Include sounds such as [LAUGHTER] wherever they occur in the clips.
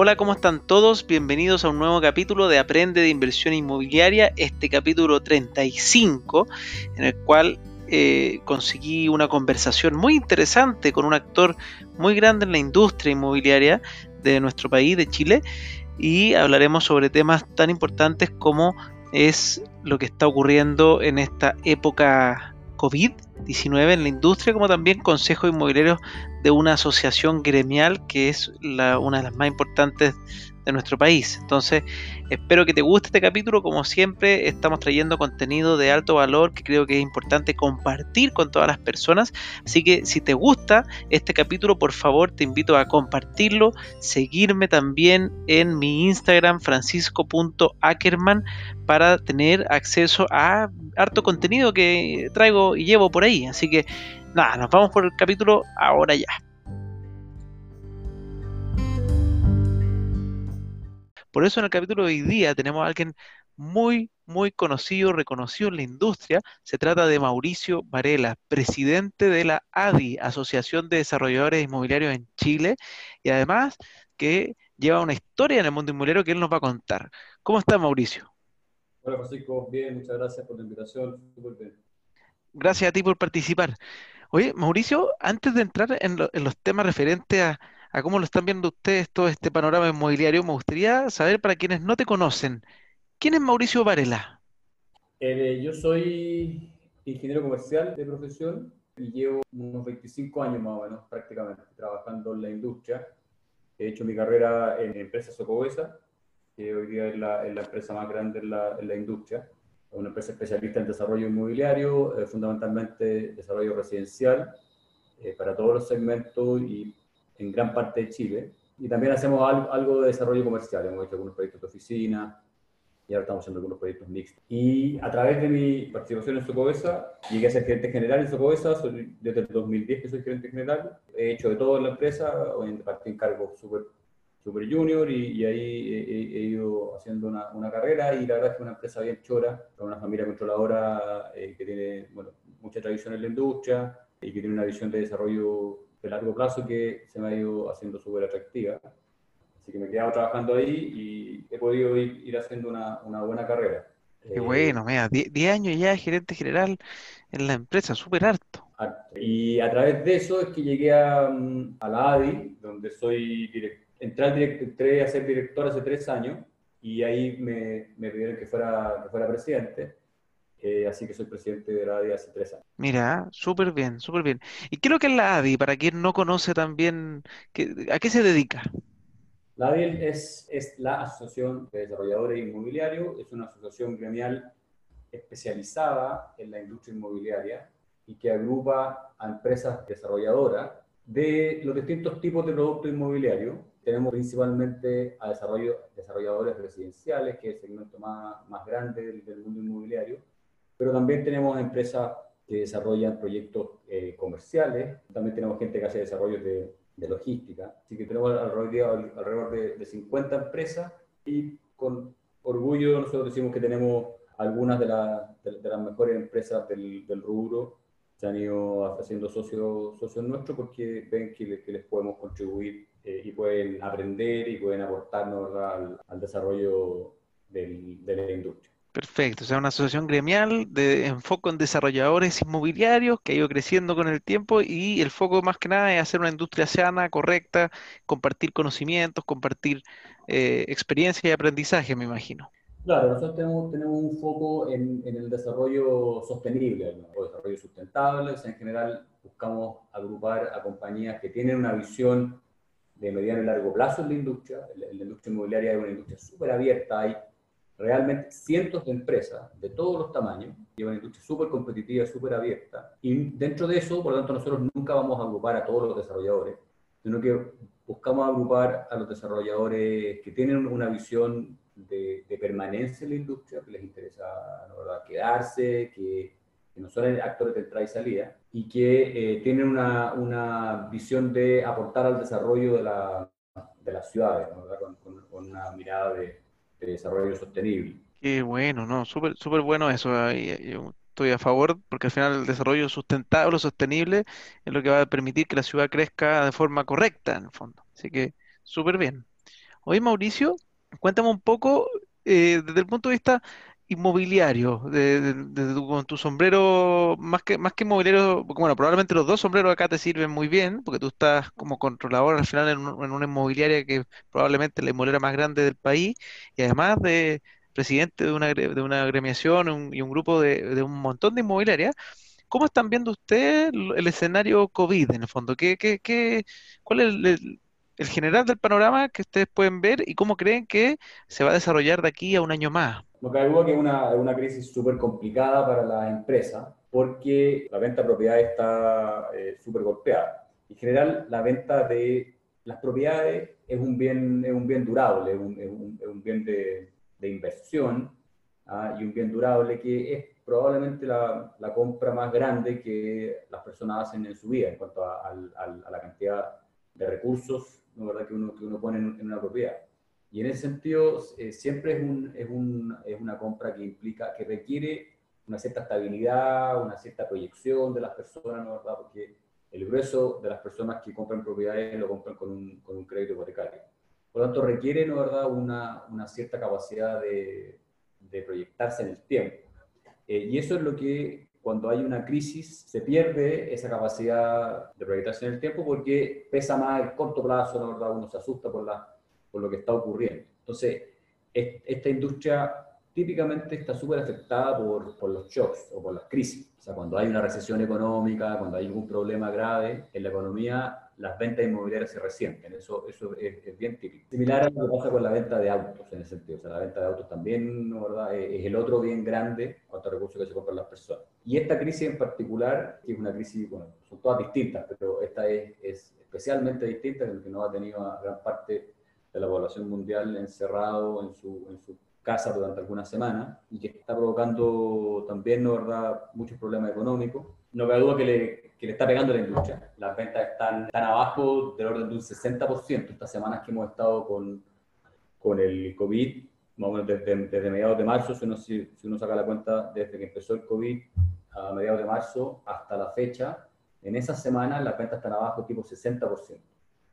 Hola, ¿cómo están todos? Bienvenidos a un nuevo capítulo de Aprende de Inversión Inmobiliaria, este capítulo 35, en el cual eh, conseguí una conversación muy interesante con un actor muy grande en la industria inmobiliaria de nuestro país, de Chile, y hablaremos sobre temas tan importantes como es lo que está ocurriendo en esta época COVID-19 en la industria, como también consejos inmobiliarios de una asociación gremial que es una de las más importantes de nuestro país. Entonces, espero que te guste este capítulo. Como siempre, estamos trayendo contenido de alto valor que creo que es importante compartir con todas las personas. Así que si te gusta este capítulo, por favor, te invito a compartirlo, seguirme también en mi Instagram, francisco.ackerman, para tener acceso a harto contenido que traigo y llevo por ahí. Así que nada, nos vamos por el capítulo ahora ya. Por eso en el capítulo de hoy día tenemos a alguien muy, muy conocido, reconocido en la industria. Se trata de Mauricio Varela, presidente de la ADI, Asociación de Desarrolladores Inmobiliarios en Chile, y además que lleva una historia en el mundo inmobiliario que él nos va a contar. ¿Cómo está Mauricio? Hola Francisco, bien, muchas gracias por la invitación. Gracias a ti por participar. Oye, Mauricio, antes de entrar en los temas referentes a, a cómo lo están viendo ustedes todo este panorama inmobiliario, me gustaría saber para quienes no te conocen, ¿quién es Mauricio Varela? Eh, yo soy ingeniero comercial de profesión y llevo unos 25 años más o menos prácticamente trabajando en la industria. He hecho mi carrera en empresa Socobesa, que hoy día es la, empresa más grande en la, en la, industria. Es una empresa especialista en desarrollo inmobiliario, eh, fundamentalmente desarrollo residencial, eh, para todos los segmentos y en gran parte de Chile. Y también hacemos algo, de desarrollo comercial. Hemos hecho algunos proyectos de oficina y ahora estamos haciendo algunos proyectos mixtos. Y a través de mi participación en Socobesa, llegué a ser gerente general en Socobesa. desde el 2010 que soy gerente general. He hecho de todo en la empresa. Hoy partí en cargo súper super junior y, ahí he, ido haciendo una, una, carrera y la verdad es que una empresa bien chora, con una familia controladora eh, que tiene bueno, mucha tradición en la industria y que tiene una visión de desarrollo de largo plazo que se me ha ido haciendo súper atractiva. Así que me he quedado trabajando ahí y he podido ir, haciendo una, una, buena carrera. Qué eh, bueno, mira, 10 años ya gerente general en la empresa, súper harto. Y a través de eso es que llegué a, mm, a la ADI, donde soy entré, entré a ser director hace tres años y ahí me, me pidieron que fuera, que fuera presidente. Eh, así que soy presidente de la ADI hace tres años. Mira, súper bien, súper bien. ¿Y qué es lo que es la ADI? Para quien no conoce también, ¿a qué se dedica? La ADI es, es la Asociación de Desarrolladores Inmobiliarios, es una asociación gremial especializada en la industria inmobiliaria y que agrupa a empresas desarrolladoras de los distintos tipos de productos inmobiliarios. Tenemos principalmente a desarrollo, desarrolladores residenciales, que es el segmento más, más grande del mundo inmobiliario, pero también tenemos empresas que desarrollan proyectos eh, comerciales, también tenemos gente que hace desarrollos de, de logística, así que tenemos alrededor, alrededor de, de, 50 empresas y con orgullo nosotros decimos que tenemos algunas de, las mejores empresas del, rubro, se han ido haciendo socios, socios nuestros porque ven que, que les podemos contribuir eh, y pueden aprender y pueden aportarnos al, desarrollo de la industria. Perfecto, o sea, una asociación gremial de enfoque en desarrolladores inmobiliarios que ha ido creciendo con el tiempo y el foco más que nada es hacer una industria sana, correcta, compartir conocimientos, compartir eh, experiencia y aprendizaje, me imagino. Claro, nosotros tenemos, tenemos un foco en, el desarrollo sostenible, o desarrollo sustentable, o sea, en general buscamos agrupar a compañías que tienen una visión de mediano y largo plazo en la industria. La, la industria inmobiliaria es una industria súper abierta, hay realmente cientos de empresas de todos los tamaños, llevan industria súper competitiva, súper abierta, y dentro de eso, por lo tanto, nosotros nunca vamos a agrupar a todos los desarrolladores, sino que buscamos agrupar a los desarrolladores que tienen una visión de, permanencia en la industria, que les interesa quedarse, que, no son actores de entrada y salida, y que eh, tienen una, una, visión de aportar al desarrollo de, la, de las ciudades, con, con una mirada de de desarrollo sostenible. Qué bueno, ¿no? Súper súper bueno eso. Yo estoy a favor porque al final el desarrollo sustentable sostenible es lo que va a permitir que la ciudad crezca de forma correcta, en el fondo. Así que súper bien. Oye, Mauricio, cuéntame un poco eh, desde el punto de vista inmobiliario, de, tu, con tu sombrero, más que, más que inmobiliario, bueno, probablemente los dos sombreros acá te sirven muy bien, porque tú estás como controlador al final en, un- en una inmobiliaria que probablemente la inmobiliaria más grande del país, y además de presidente de una, de una agremiación un- y un grupo de, de un montón de inmobiliarias. ¿Cómo están viendo ustedes el, escenario COVID en el fondo? ¿Qué, qué, qué- cuál es el- el general del panorama que ustedes pueden ver y cómo creen que se va a desarrollar de aquí a un año más? No cabe duda que es una, una crisis súper complicada para la empresa porque la venta de propiedades está eh, súper golpeada. En general, la venta de las propiedades es un bien, es un bien durable, es un, es un- es un bien de, de inversión ¿ah? y un bien durable que es probablemente la, la compra más grande que las personas hacen en su vida en cuanto a, al- a la cantidad de recursos ¿no? ¿verdad? Que, uno, que uno pone en una propiedad. Y en ese sentido, eh, siempre es, un, es, un, es una compra que implica, que requiere una cierta estabilidad, una cierta proyección de las personas, ¿no verdad? Porque el grueso de las personas que compran propiedades lo compran con un, con un crédito hipotecario. Por lo tanto, requiere, ¿no verdad?, una, una cierta capacidad de, de proyectarse en el tiempo. Eh, y eso es lo que, cuando hay una crisis, se pierde esa capacidad de proyectarse en el tiempo porque pesa más el corto plazo, ¿no verdad? Uno se asusta por la lo que está ocurriendo. Entonces, es- esta industria típicamente está súper afectada por, por los shocks o por las crisis. O sea, cuando hay una recesión económica, cuando hay algún problema grave en la economía, las ventas inmobiliarias se resienten. Eso, eso es, es bien típico. Similar a lo que pasa con la venta de autos, en ese sentido. O sea, la venta de autos también, ¿no, ¿verdad? Es, el otro bien grande cuanto a recursos que se compran las personas. Y esta crisis en particular, que es una crisis, bueno, son todas distintas, pero esta es, es especialmente distinta, porque no ha tenido a gran parte de la población mundial encerrado en su, en su casa durante algunas semanas y que está provocando también, ¿no verdad?, muchos problemas económicos. No cabe duda que le, que le está pegando a la industria. Las ventas están, están abajo del orden de un 60% estas semanas que hemos estado con, con el COVID, más o menos desde, desde mediados de marzo, si uno, si, si uno saca la cuenta desde que empezó el COVID a mediados de marzo hasta la fecha, en esas semanas las ventas están abajo tipo 60%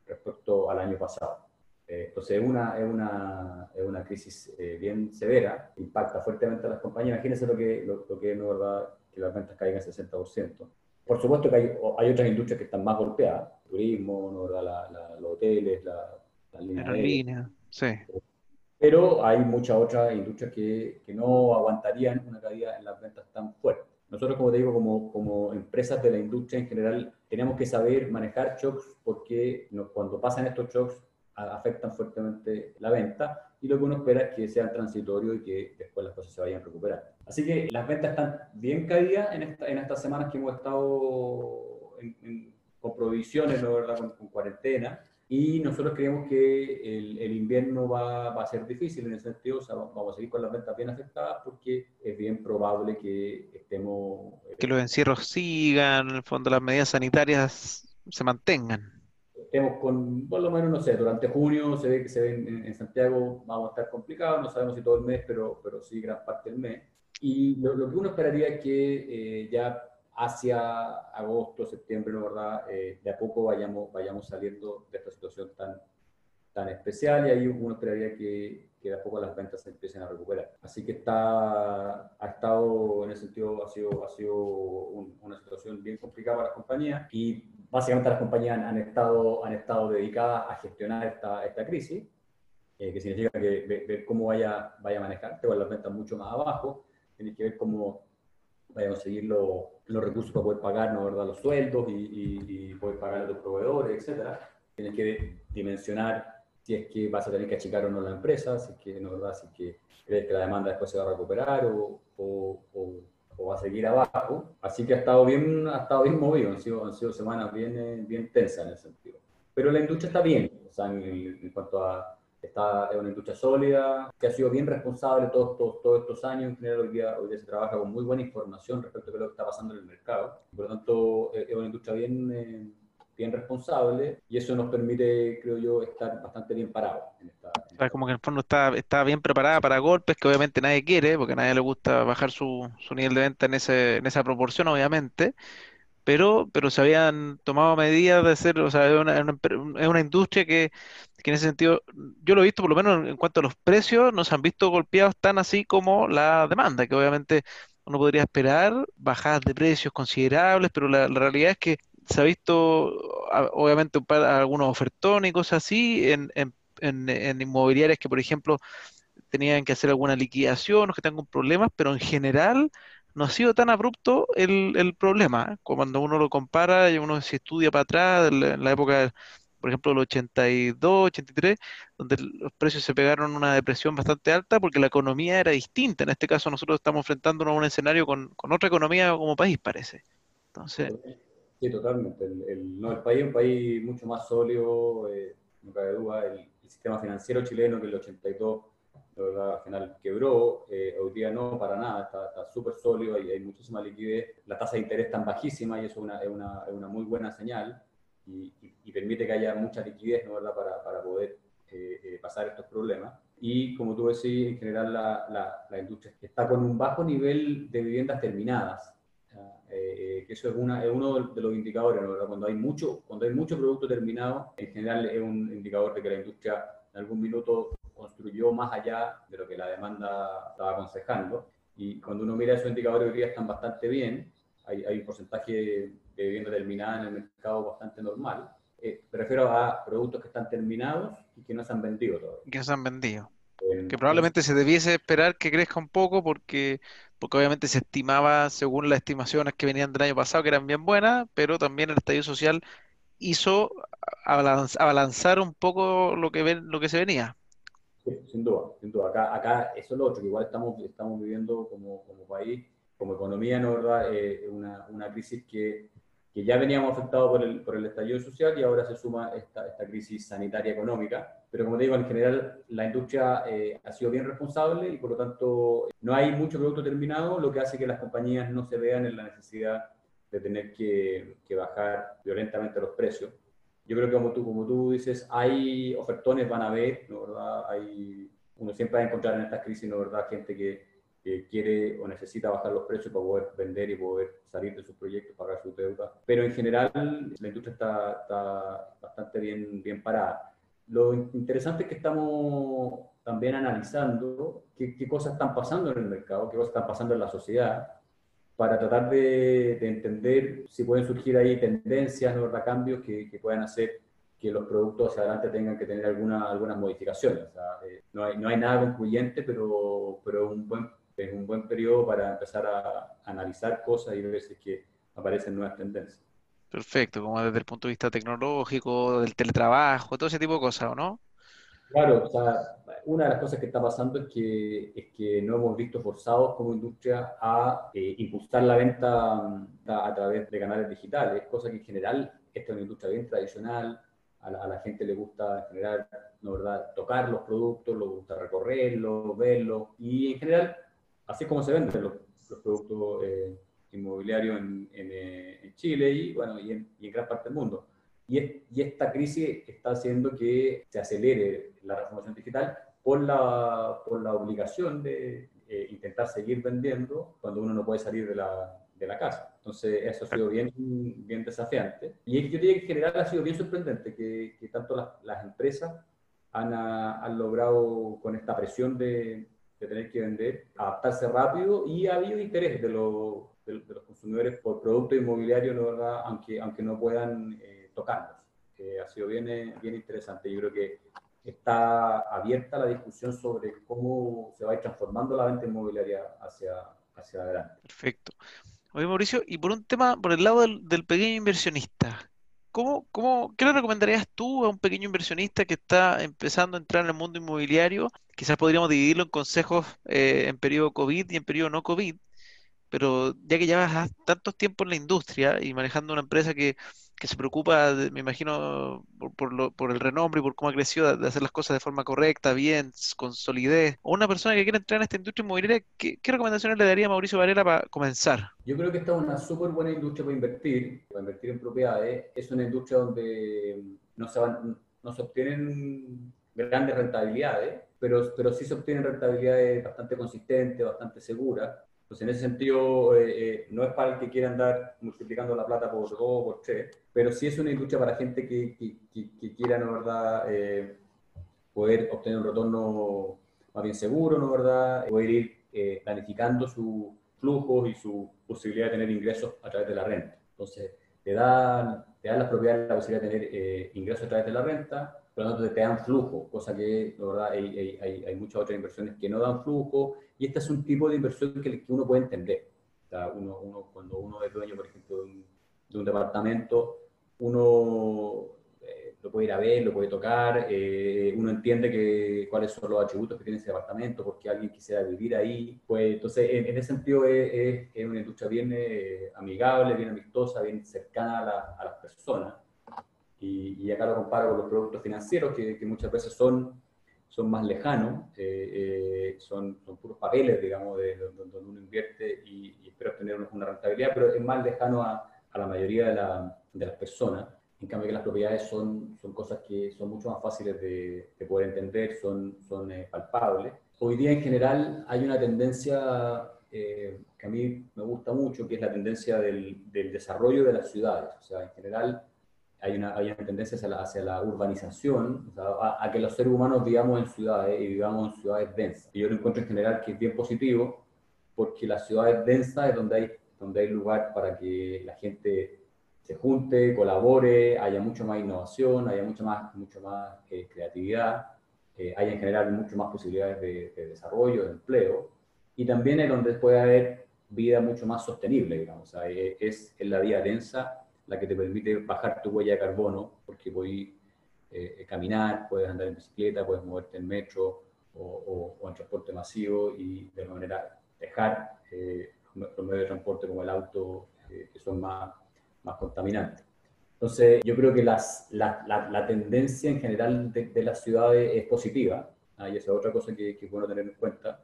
respecto al año pasado. Eh, entonces es una, es una, es una crisis eh, bien severa, impacta fuertemente a las compañías. Imagínense lo que, lo, lo que es, ¿no, verdad? que las ventas caigan 60%. Por supuesto que hay, hay otras industrias que están más golpeadas, turismo, ¿no, verdad? La, la, los hoteles, la, la línea Aerolínea, sí. pero hay muchas otras industrias que, que, no aguantarían una caída en las ventas tan fuerte. Nosotros, como te digo, como, como empresas de la industria en general, tenemos que saber manejar shocks porque cuando pasan estos shocks afectan fuertemente la venta y lo que uno espera es que sean transitorios y que después las cosas se vayan a recuperar. Así que las ventas están bien caídas en, esta, en estas semanas que hemos estado en, en, con provisiones, ¿no, verdad? Con, con, cuarentena. Y nosotros creemos que el, el invierno va, va, a ser difícil en ese sentido, o sea, vamos a seguir con las ventas bien afectadas porque es bien probable que estemos... Que los encierros sigan, en el fondo las medidas sanitarias se mantengan estemos con, por lo menos, no sé, durante junio se ve que se ve en, en, Santiago, vamos a estar complicados, no sabemos si todo el mes, pero, pero sí gran parte del mes. Y lo, lo que uno esperaría es que eh, ya hacia agosto, septiembre, ¿no verdad? Eh, de a poco vayamos, vayamos saliendo de esta situación tan, tan especial y ahí uno esperaría que, que de a poco las ventas se empiecen a recuperar. Así que está, ha estado, en ese sentido, ha sido, ha sido un, una situación bien complicada para las compañías y básicamente las compañías han, estado, han estado dedicadas a gestionar esta, esta crisis, eh, que significa que ver, ver, cómo vaya, vaya a manejar, con las ventas mucho más abajo, tienes que ver cómo vayan a conseguir lo, los recursos para poder pagar ¿no, ¿verdad? los sueldos y, y, y poder pagar a los proveedores, etc. Tienes que dimensionar si es que vas a tener que achicar o no la empresa, si es que, ¿no, verdad? Si es que crees que la demanda después se va a recuperar o, o, o o va a seguir abajo. Así que ha estado bien, ha estado bien movido, han sido, han sido semanas bien, bien tensas en ese sentido. Pero la industria está bien, o sea, en, en cuanto a, está, es una industria sólida, que ha sido bien responsable todos, todos, todos estos años. En general, hoy día, hoy día se trabaja con muy buena información respecto a lo que está pasando en el mercado. Por lo tanto, es una industria bien, eh, bien responsable y eso nos permite, creo yo, estar bastante bien parados. En esta, en. Como que en el fondo está, está bien preparada para golpes que obviamente nadie quiere, porque a nadie le gusta bajar su, su nivel de venta en, ese, en esa proporción, obviamente. pero, pero se habían tomado medidas de hacer, o sea, es una, es una industria que, que, en ese sentido, yo lo he visto por lo menos en, cuanto a los precios, no se han visto golpeados tan así como la demanda, que obviamente uno podría esperar bajadas de precios considerables, pero la, realidad es que se ha visto, obviamente, algunos ofertones y cosas así en, en, en, inmobiliarias que, por ejemplo, tenían que hacer alguna liquidación o que tengan problemas, pero en general no ha sido tan abrupto el, el problema. ¿eh? Cuando uno lo compara y uno se estudia para atrás, en la, época, por ejemplo, del 82, 83, donde los precios se pegaron una depresión bastante alta porque la economía era distinta. En este caso nosotros estamos enfrentándonos a un escenario con, con otra economía como país, parece. Entonces... Sí, totalmente. El, no, el país es un país mucho más sólido, eh, no cabe duda. El, el sistema financiero chileno que el 82 la verdad, al final quebró, eh, hoy día no, para nada, está súper sólido y hay muchísima liquidez, la tasa de interés está bajísima y eso es una, es una, es una muy buena señal y, y, permite que haya mucha liquidez ¿no, ¿verdad? Para, para poder eh, eh, pasar estos problemas. Y como tú decís, en general la, la, la, industria está con un bajo nivel de viviendas terminadas, que eso es, una, es uno de los indicadores, ¿no? Cuando hay, mucho, cuando hay mucho producto terminado, en general es un indicador de que la industria en algún minuto construyó más allá de lo que la demanda estaba aconsejando. Y cuando uno mira esos indicadores hoy día están bastante bien, hay, hay un porcentaje de vivienda terminada en el mercado bastante normal. Eh, prefiero a productos que están terminados y que no se han vendido todavía. Que no se han vendido. que probablemente se debiese esperar que crezca un poco porque, porque obviamente se estimaba, según las estimaciones que venían del año pasado, que eran bien buenas, pero también el estallido social hizo abalanzar un poco lo que, ven, lo que se venía. Sí, sin duda, sin duda. Acá, acá eso es lo otro, que igual estamos, estamos viviendo como, como país, como economía, ¿no verdad? Eh, una, una, crisis que, que, ya veníamos afectados por el, por el estallido social y ahora se suma esta, esta crisis sanitaria económica. Pero como te digo, en general la industria eh, ha sido bien responsable y por lo tanto no hay mucho producto terminado, lo que hace que las compañías no se vean en la necesidad de tener que, que bajar violentamente los precios yo creo que como tú, como tú dices, hay ofertones, van a ver, ¿no verdad? Hay, uno siempre va a encontrar en estas crisis, ¿no verdad? Gente que, quiere o necesita bajar los precios para poder vender y poder salir de sus proyectos, pagar sus deudas. Pero en general la industria está, está bastante bien, bien parada. Lo interesante es que estamos también analizando qué, qué, cosas están pasando en el mercado, qué cosas están pasando en la sociedad, para tratar de, entender si pueden surgir ahí tendencias, ¿no? cambios que, que, puedan hacer que los productos hacia adelante tengan que tener alguna, algunas modificaciones. O sea, eh, no, hay, no hay nada concluyente, pero, pero un buen, un buen periodo para empezar a analizar cosas y ver si es que aparecen nuevas tendencias. Perfecto, como desde el punto de vista tecnológico, del teletrabajo, todo ese tipo de cosas, ¿o no? Claro, o sea, una de las cosas que está pasando es que, es que no hemos visto forzados como industria a eh, impulsar la venta mm, a, través de canales digitales, cosa que en general esta es una industria bien tradicional, a la, gente le gusta en general, ¿no verdad?, tocar los productos, le gusta recorrerlos, verlos, y en general, así es como se venden los, productos eh, inmobiliarios en, eh, en, Chile y, bueno, y en, y en gran parte del mundo. Y, y, esta crisis está haciendo que se acelere la transformación digital por la, por la obligación de eh, intentar seguir vendiendo cuando uno no puede salir de la, de la casa. Entonces, eso ha sido bien, bien desafiante. Y yo diría que en general ha sido bien sorprendente que, que tanto las, las empresas han, han, logrado, con esta presión de, de, tener que vender, adaptarse rápido y ha habido interés de, los, de, los consumidores por productos inmobiliarios. Aunque, aunque no puedan eh, tocarlos. Eh, ha sido bien, bien interesante. Yo creo que está abierta la discusión sobre cómo se va a ir transformando la venta inmobiliaria hacia, hacia adelante. Perfecto. Oye, Mauricio, y por un tema, por el lado del, pequeño inversionista, ¿cómo, cómo, ¿qué le recomendarías tú a un pequeño inversionista que está empezando a entrar en el mundo inmobiliario? Quizás podríamos dividirlo en consejos eh, en periodo COVID y en periodo no COVID, pero ya que llevas tantos tiempos en la industria y manejando una empresa que que se preocupa, me imagino, por, lo, por, el renombre y por cómo ha crecido, de hacer las cosas de forma correcta, bien, con solidez, o una persona que quiere entrar en esta industria inmobiliaria, ¿qué, recomendaciones le daría a Mauricio Varela para comenzar? Yo creo que esta es una súper buena industria para invertir, para invertir en propiedades. Es una industria donde no se, van, obtienen grandes rentabilidades, pero, pero sí se obtienen rentabilidades bastante consistentes, bastante seguras Entonces, en ese sentido, eh, eh, no es para el que quiera andar multiplicando la plata por dos o por tres, pero sí es una industria para gente que, quiera, ¿no verdad?, eh, poder obtener un retorno más bien seguro, ¿no verdad?, poder ir planificando sus flujos y su posibilidad de tener ingresos a través de la renta. Entonces, te dan, te dan las propiedades la posibilidad de tener ingresos a través de la renta, por lo tanto te dan flujo, cosa que, la verdad, hay, hay, hay, muchas otras inversiones que no dan flujo, y este es un tipo de inversión que, que uno puede entender. O sea, uno, uno, cuando uno es dueño, por ejemplo, de un, de un departamento, uno eh, lo puede ir a ver, lo puede tocar, eh, uno entiende que, cuáles son los atributos que tiene ese departamento, porque alguien quisiera vivir ahí. Pues, entonces, en, ese sentido, es, es, una industria bien eh, amigable, bien amistosa, bien cercana a, la, a las personas. Y, acá lo comparo con los productos financieros, que, muchas veces son, son más lejanos, eh, eh, son, son, puros papeles, digamos, de, donde uno invierte y, espera obtener una, rentabilidad, pero es más lejano a, a la mayoría de, la, de, las personas. En cambio, que las propiedades son, son cosas que son mucho más fáciles de, de poder entender, son, son eh, palpables. Hoy día, en general, hay una tendencia que a mí me gusta mucho, que es la tendencia del, del desarrollo de las ciudades. O sea, en general, hay una, hay una tendencia hacia la, hacia la urbanización, a, que los seres humanos vivamos en ciudades y vivamos en ciudades densas. Y yo lo encuentro en general que es bien positivo, porque las ciudades densas es donde hay, donde hay lugar para que la gente se junte, colabore, haya mucho más innovación, haya mucho más, mucho más eh, creatividad, eh, haya en general mucho más posibilidades de, desarrollo, de empleo, y también es donde puede haber vida mucho más sostenible, digamos. O sea, es en la vida densa la que te permite bajar tu huella de carbono, porque puedes eh, caminar, puedes andar en bicicleta, puedes moverte en metro o, en transporte masivo y de alguna manera dejar eh, los medios de transporte como el auto, eh, que son más, más contaminantes. Entonces, yo creo que las, la, la, tendencia en general de, las ciudades es positiva, ¿ah? y esa es otra cosa que, que, es bueno tener en cuenta.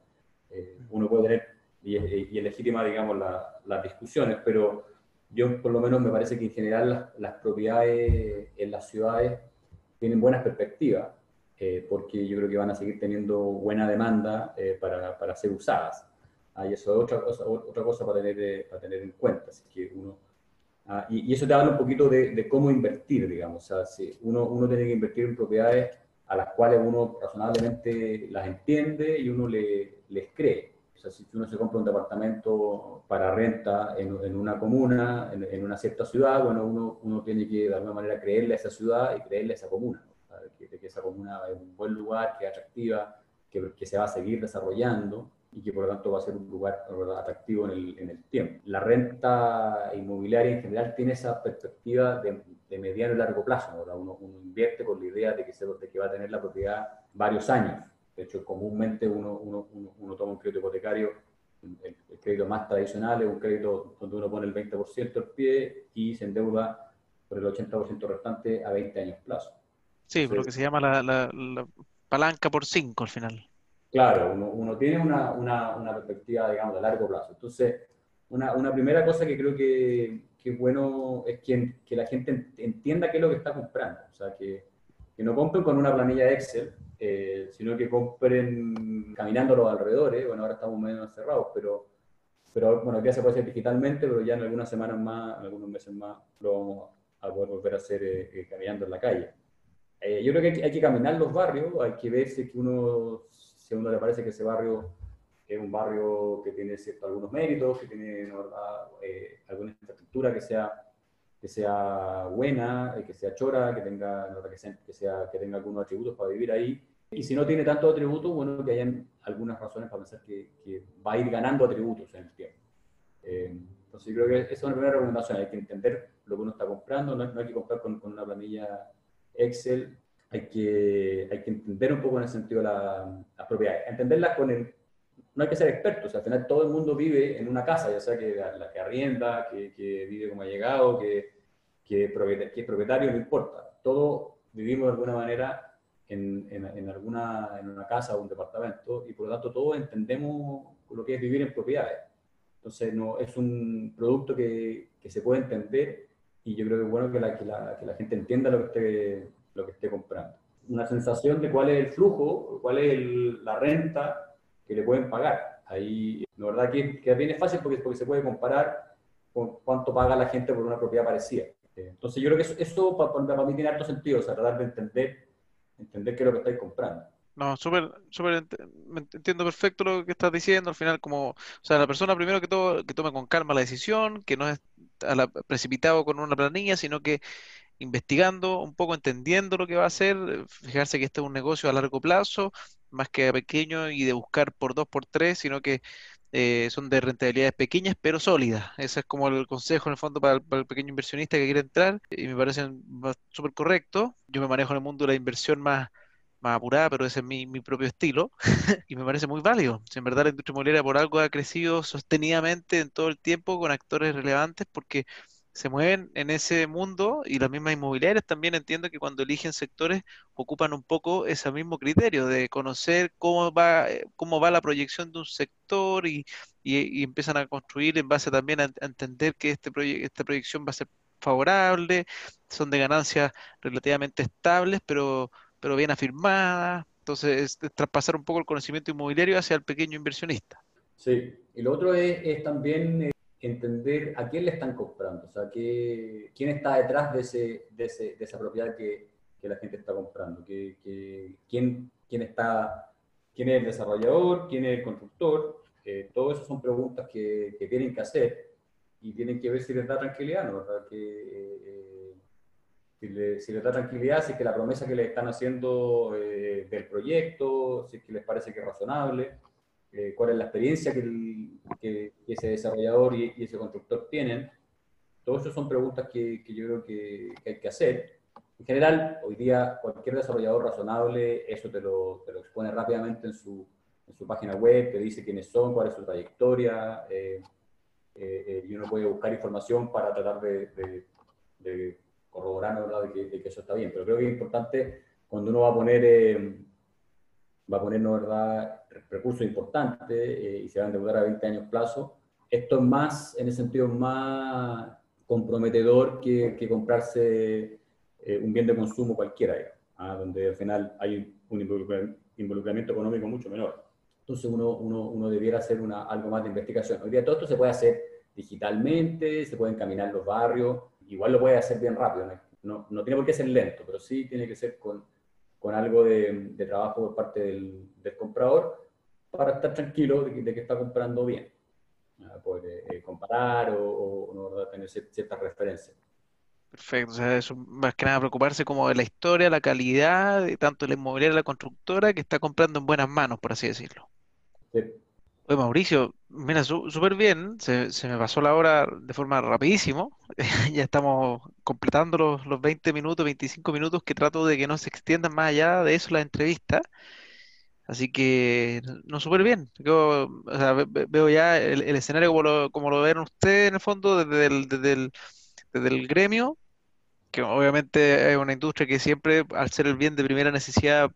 uno puede tener, y y es legítima, digamos, las discusiones, pero yo por lo menos me parece que en general las, propiedades en las ciudades tienen buenas perspectivas, eh, porque yo creo que van a seguir teniendo buena demanda eh, para, para, ser usadas. Ah, y eso es otra cosa, otra cosa para, tener, eh, para tener en cuenta. Así que uno, ah, y, eso te habla un poquito de, de, cómo invertir, digamos. O sea, si uno, uno tiene que invertir en propiedades a las cuales uno razonablemente las entiende y uno le, les cree. O sea, si uno se compra un departamento para renta en, en una comuna, en, en, una cierta ciudad, bueno, uno, uno, tiene que de alguna manera creerle a esa ciudad y creerle a esa comuna. que, que, esa comuna es un buen lugar, que es atractiva, que, que, se va a seguir desarrollando y que por lo tanto va a ser un lugar atractivo en el, en el tiempo. La renta inmobiliaria en general tiene esa perspectiva de, de mediano y largo plazo. Uno, uno, invierte con la idea de que, se, de que va a tener la propiedad varios años de hecho, comúnmente uno, uno, uno, toma un crédito hipotecario, el, crédito más tradicional es un crédito donde uno pone el 20% al pie y se endeuda por el 80% restante a 20 años plazo. Sí, por lo que se llama la, la, palanca por 5 al final. Claro, uno, uno tiene una, una, una, perspectiva, digamos, de largo plazo. Entonces, una, una primera cosa que creo que, que es bueno es que, que, la gente entienda qué es lo que está comprando. O sea, que, que no compren con una planilla Excel, eh, sino que compren caminando los alrededores. Bueno, ahora estamos medio encerrados, pero, pero bueno, ya se puede hacer digitalmente, pero ya en algunas semanas más, en algunos meses más, lo vamos a poder volver a hacer eh, eh, caminando en la calle. yo creo que hay, que caminar los barrios, hay que ver si uno, si a uno le parece que ese barrio es un barrio que tiene cierto, algunos méritos, que tiene alguna infraestructura que sea que sea buena, que sea chora, que tenga, que sea, que, sea, que tenga algunos atributos para vivir ahí, y si no tiene tantos atributos, bueno, que hayan algunas razones para pensar que, va a ir ganando atributos en el tiempo. Eh, entonces, yo creo que esa es una primera recomendación. Hay que entender lo que uno está comprando, no, hay que comprar con, una planilla Excel, hay que, hay que entender un poco en el sentido de la, las propiedades. Entenderlas con el. No hay que ser expertos, al final todo el mundo vive en una casa, ya sea que, la, que arrienda, que, que vive como ha llegado, que, que, que es propietario, no importa. Todos vivimos de alguna manera en, en, alguna, en una casa o un departamento y por lo tanto todos entendemos lo que es vivir en propiedades. Entonces no, es un producto que, que se puede entender y yo creo que es bueno que la, que la, que la gente entienda lo que, esté, lo que esté comprando. Una sensación de cuál es el flujo, cuál es la renta que le pueden pagar. Ahí, la verdad que, que es fácil porque, porque se puede comparar con cuánto paga la gente por una propiedad parecida. Entonces yo creo que eso, para, mí tiene harto sentido, o sea, tratar de entender, entender qué es lo que estáis comprando. No, súper, súper entiendo perfecto lo que estás diciendo. Al final, como, o sea, la persona primero que todo, que tome con calma la decisión, que no es precipitado con una planilla, sino que investigando un poco, entendiendo lo que va a hacer, fijarse que este es un negocio a largo plazo, más que pequeño y de buscar por dos, por tres, sino que eh, son de rentabilidades pequeñas pero sólidas. Ese es como el consejo en el fondo para el, pequeño inversionista que quiere entrar y me parece súper correcto. Yo me manejo en el mundo de la inversión más más apurada, pero ese es mi, mi propio estilo [LAUGHS] y me parece muy válido. Si en verdad la industria inmobiliaria por algo ha crecido sostenidamente en todo el tiempo con actores relevantes porque se mueven en ese mundo y las mismas inmobiliarias también entiendo que cuando eligen sectores ocupan un poco ese mismo criterio de conocer cómo va, eh, cómo va la proyección de un sector y, y, empiezan a construir en base también a, entender que este esta proyección va a ser favorable, son de ganancias relativamente estables, pero pero bien afirmada. Entonces, es, traspasar un poco el conocimiento inmobiliario hacia el pequeño inversionista. Sí, y otro es, también entender a quién le están comprando, o sea, que, quién está detrás de, ese, de, ese, de esa propiedad que, que, la gente está comprando, que, quién, quién, está, quién es el desarrollador, quién es el constructor. Eh, todo eso son preguntas que, tienen que hacer y tienen que ver si les da tranquilidad, ¿no? ¿verdad? Que, eh, si, le, les da tranquilidad, si es que la promesa que le están haciendo eh, del proyecto, si es que les parece que es razonable, eh, cuál es la experiencia que, ese desarrollador y, ese constructor tienen. Todo eso son preguntas que, yo creo que, hay que hacer. En general, hoy día cualquier desarrollador razonable eso te lo, te lo expone rápidamente en su, en su, página web, te dice quiénes son, cuál es su trayectoria, eh, y uno puede buscar información para tratar de, de corroborando ¿verdad? De, que, de que, eso está bien. Pero creo que es importante cuando uno va a poner, eh, va a poner ¿verdad? Recursos importantes eh, y se va a endeudar a 20 años plazo, esto es más, en ese sentido, más comprometedor que, que comprarse eh, un bien de consumo cualquiera, ¿ah? donde al final hay un involucramiento económico mucho menor. Entonces uno, uno, uno debiera hacer una, algo más de investigación. Hoy día todo esto se puede hacer digitalmente, se pueden caminar los barrios, igual lo puede hacer bien rápido, no, no, tiene por qué ser lento, pero sí tiene que ser con, con algo de, de, trabajo por parte del, del, comprador para estar tranquilo de que, está comprando bien, poder eh, comparar o, tener ciertas referencias. Perfecto, o sea, eso más que nada preocuparse como de la historia, la calidad, de tanto la inmobiliaria, la constructora, que está comprando en buenas manos, por así decirlo. Sí. Mauricio, mira, súper bien, se, me pasó la hora de forma rapidísimo, [LAUGHS] ya estamos completando los, los 20 minutos, 25 minutos que trato de que no se extiendan más allá de eso la entrevista, así que no súper bien, Yo, veo ya el, escenario como lo, como ven ustedes en el fondo desde el gremio, que obviamente es una industria que siempre, al ser el bien de primera necesidad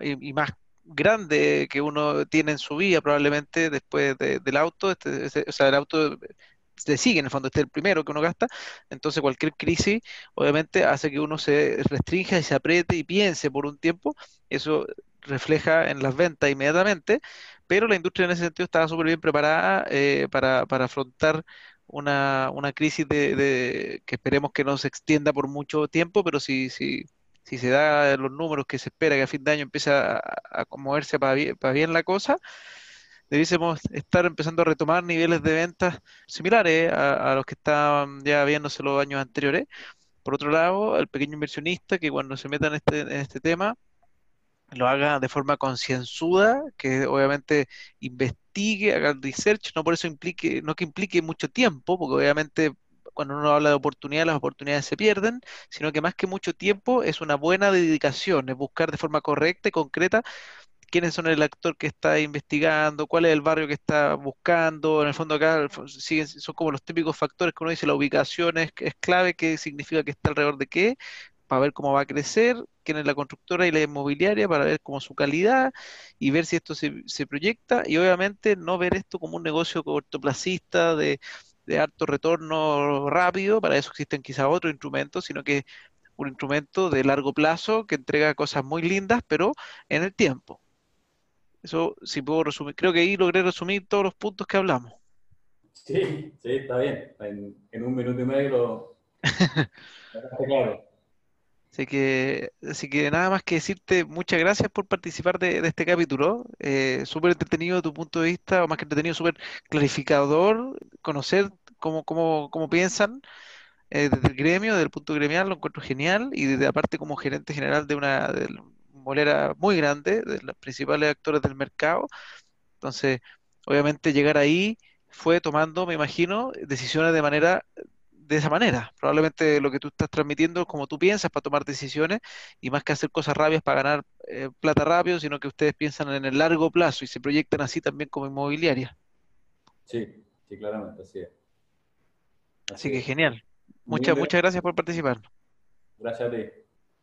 y, y más grande que uno tiene en su vida probablemente después del auto, este, o sea, el auto se sigue en el fondo, este es el primero que uno gasta, entonces cualquier crisis obviamente hace que uno se restrinja y se apriete y piense por un tiempo, eso refleja en las ventas inmediatamente, pero la industria en ese sentido estaba súper bien preparada eh, para, para afrontar una, una crisis de, de, que esperemos que no se extienda por mucho tiempo, pero sí, sí, si se da los números que se espera que a fin de año empiece a, moverse para bien, la cosa, debiésemos estar empezando a retomar niveles de ventas similares a, los que estaban ya viéndose los años anteriores. Por otro lado, el pequeño inversionista que cuando se meta en este, en este tema lo haga de forma concienzuda, que obviamente investigue, haga el research, no por eso implique, no que implique mucho tiempo, porque obviamente cuando uno habla de oportunidades, las oportunidades se pierden, sino que más que mucho tiempo es una buena dedicación, es buscar de forma correcta y concreta quiénes son el actor que está investigando, cuál es el barrio que está buscando, en el fondo acá siguen, son como los típicos factores que uno dice, la ubicación es, clave, qué significa que está alrededor de qué, para ver cómo va a crecer, quién es la constructora y la inmobiliaria, para ver cómo su calidad y ver si esto se proyecta. Y obviamente no ver esto como un negocio cortoplacista de de alto retorno rápido, para eso existen quizá otros instrumentos, sino que un instrumento de largo plazo que entrega cosas muy lindas, pero en el tiempo. Eso sí puedo resumir. Creo que ahí logré resumir todos los puntos que hablamos. Sí, sí, está bien. En, un minuto y medio lo... [LAUGHS] claro. Así que, así que nada más que decirte muchas gracias por participar de, este capítulo. Eh, súper entretenido de tu punto de vista, o más que entretenido, súper clarificador, conocer cómo, cómo, cómo piensan eh, desde el gremio, desde el punto gremial, lo encuentro genial, y desde aparte como gerente general de una de molera muy grande, de los principales actores del mercado. Entonces, obviamente llegar ahí fue tomando, me imagino, decisiones de manera de esa manera. Probablemente lo que tú estás transmitiendo es como tú piensas para tomar decisiones y más que hacer cosas rápidas para ganar eh, plata rápido, sino que ustedes piensan en el largo plazo y se proyectan así también como inmobiliaria. Sí, sí, claramente, así es. Así, que genial. Muchas, muchas gracias por participar. Gracias a ti.